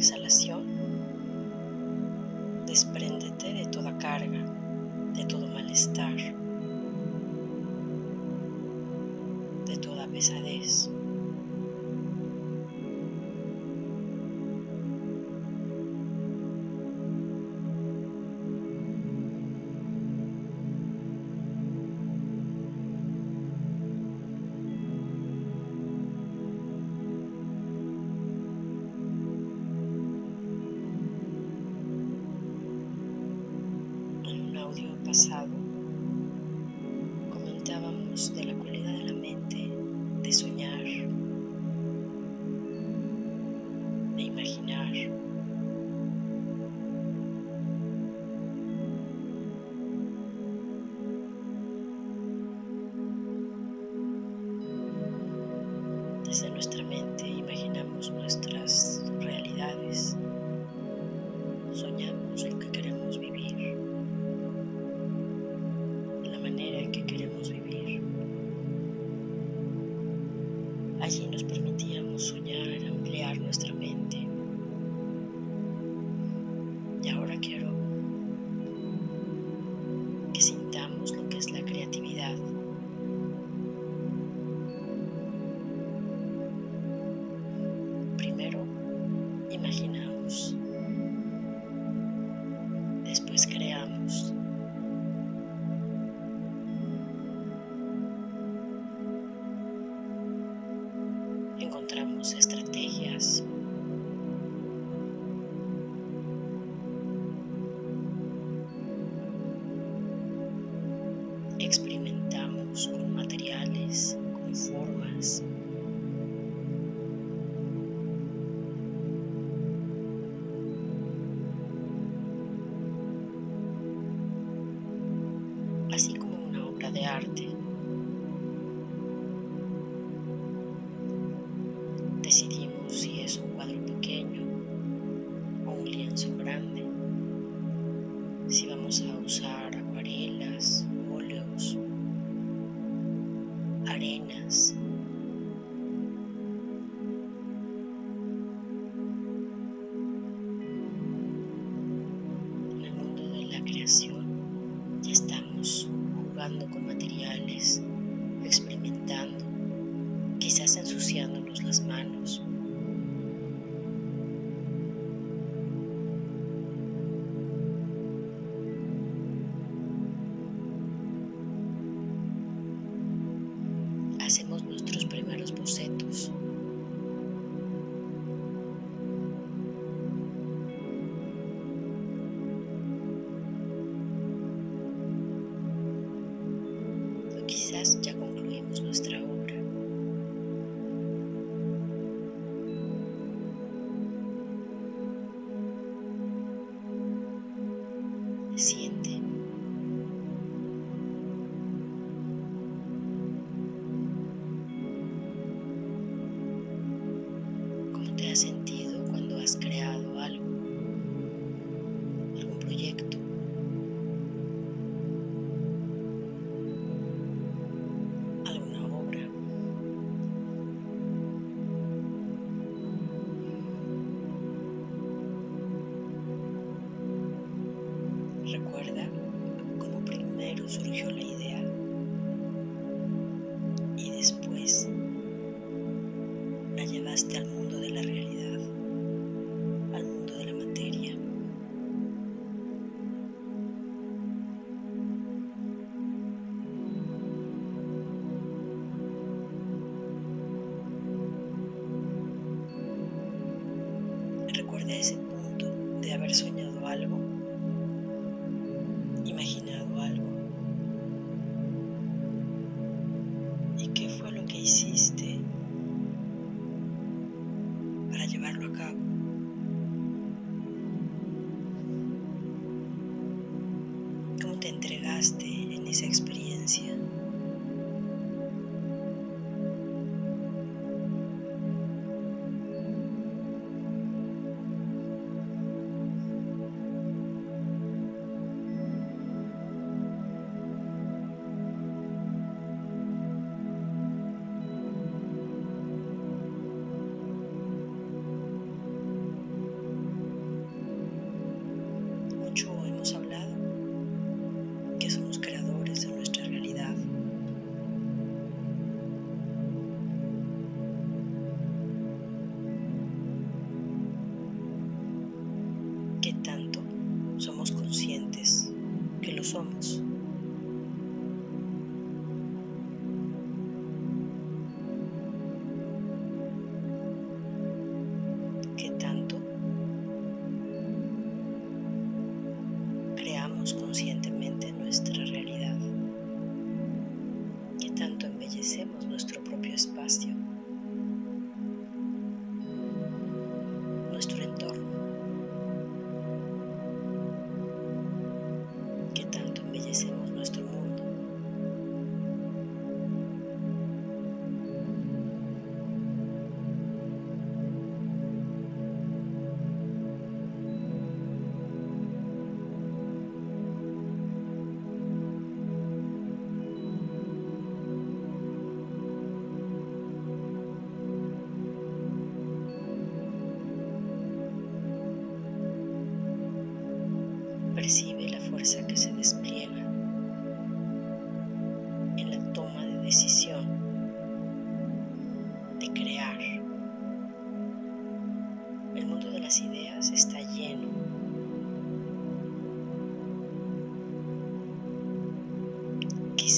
Exhalación imaginar. Desde nuestra mente imaginamos nuestras realidades, soñamos lo que queremos vivir, la manera en que queremos después creamos. Encontramos estrategias. Experimentamos con materiales, con formas. Decidimos si es un cuadro pequeño o un lienzo grande, si vamos a usar acuarelas, óleos, arenas. En el mundo de la creación ya estamos jugando con Siente. ¿Cómo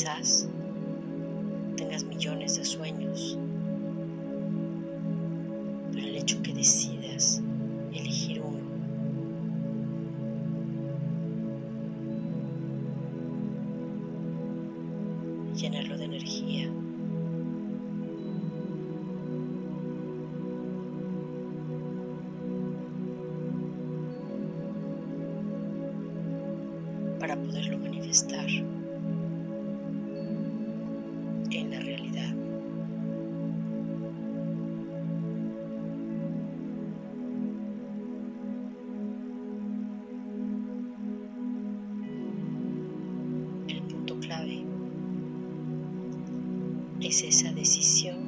Quizás tengas millones de sueños, pero el hecho que decidas elegir uno llenarlo de energía. para poderlo manifestar. es esa decisión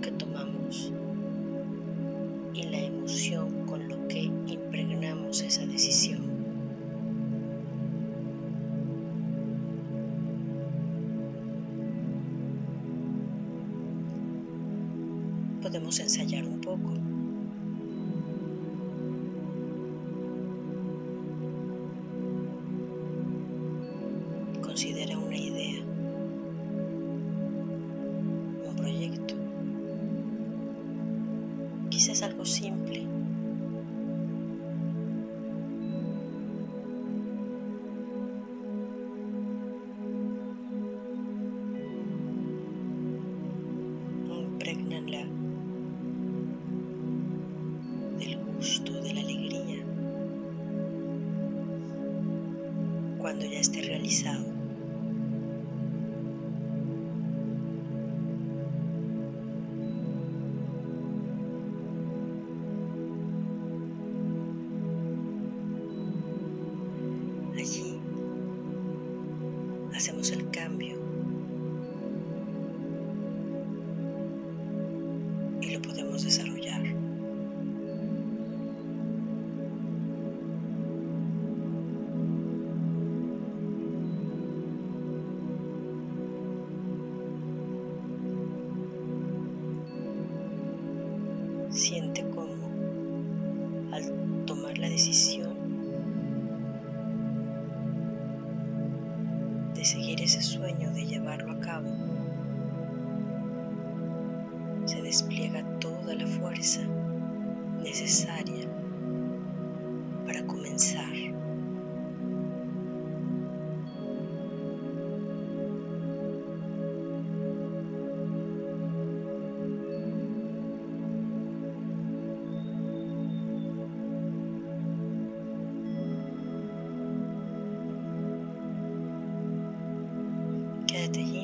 del gusto, de la alegría, cuando ya esté realizado. despliega toda la fuerza necesaria para comenzar. Quédate.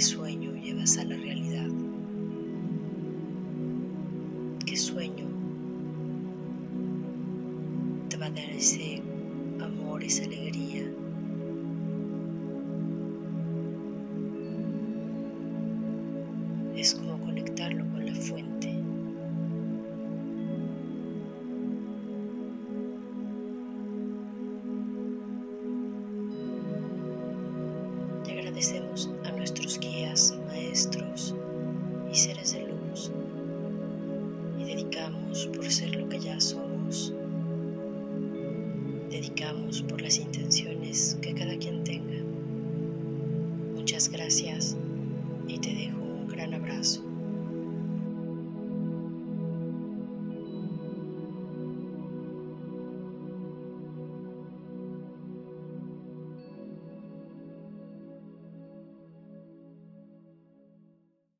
sueño llevas a la realidad. intenciones que cada quien tenga. Muchas gracias.